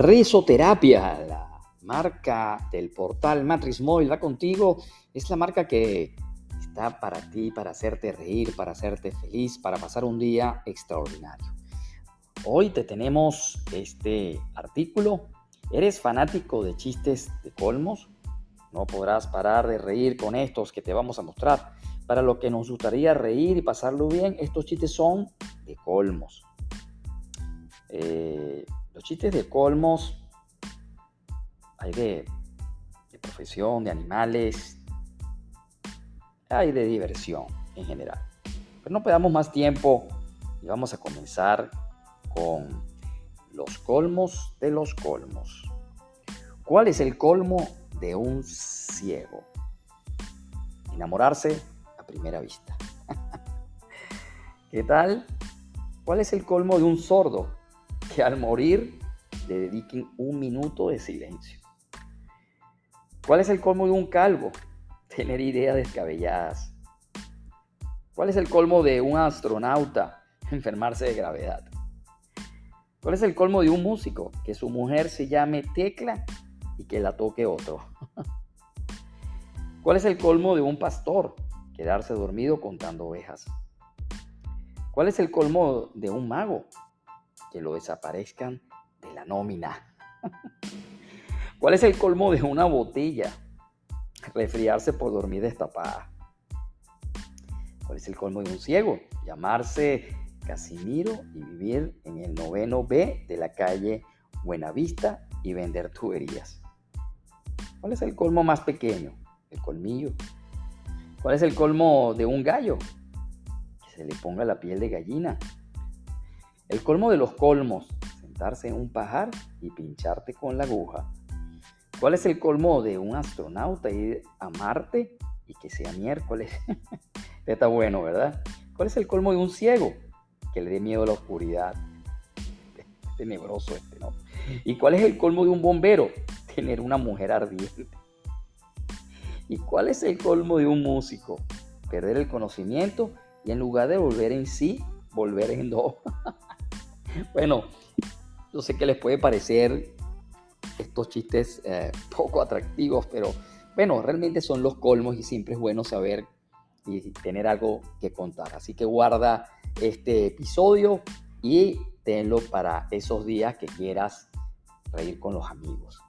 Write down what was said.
Risoterapia, la marca del portal Matrix Móvil va contigo. Es la marca que está para ti, para hacerte reír, para hacerte feliz, para pasar un día extraordinario. Hoy te tenemos este artículo. ¿Eres fanático de chistes de colmos? No podrás parar de reír con estos que te vamos a mostrar. Para lo que nos gustaría reír y pasarlo bien, estos chistes son de colmos. Eh, los chistes de colmos hay de, profesión, de animales, hay de diversión en general. Pero no perdamos más tiempo y vamos a comenzar con los colmos de los colmos. ¿Cuál es el colmo de un ciego? Enamorarse a primera vista. ¿Qué tal? ¿Cuál es el colmo de un sordo? Que al morir le dediquen un minuto de silencio. ¿Cuál es el colmo de un calvo? Tener ideas descabelladas. ¿Cuál es el colmo de un astronauta? Enfermarse de gravedad. ¿Cuál es el colmo de un músico? Que su mujer se llame Tecla y que la toque otro. ¿Cuál es el colmo de un pastor? Quedarse dormido contando ovejas. ¿Cuál es el colmo de un mago? Que lo desaparezcan de la nómina. ¿Cuál es el colmo de una botella? Resfriarse por dormir destapada. ¿Cuál es el colmo de un ciego? Llamarse Casimiro y vivir en el noveno B de la calle Buenavista y vender tuberías. ¿Cuál es el colmo más pequeño? El colmillo. ¿Cuál es el colmo de un gallo? Que se le ponga la piel de gallina. El colmo de los colmos, sentarse en un pajar y pincharte con la aguja. ¿Cuál es el colmo de un astronauta ir a Marte y que sea miércoles? Está bueno, ¿verdad? ¿Cuál es el colmo de un ciego? Que le dé miedo a la oscuridad. Tenebroso este, ¿no? ¿Y cuál es el colmo de un bombero? Tener una mujer ardiente. ¿Y cuál es el colmo de un músico? Perder el conocimiento y en lugar de volver en sí, volver en do. Bueno, yo sé que les puede parecer estos chistes eh, poco atractivos, pero bueno, realmente son los colmos y siempre es bueno saber y tener algo que contar. Así que guarda este episodio y tenlo para esos días que quieras reír con los amigos.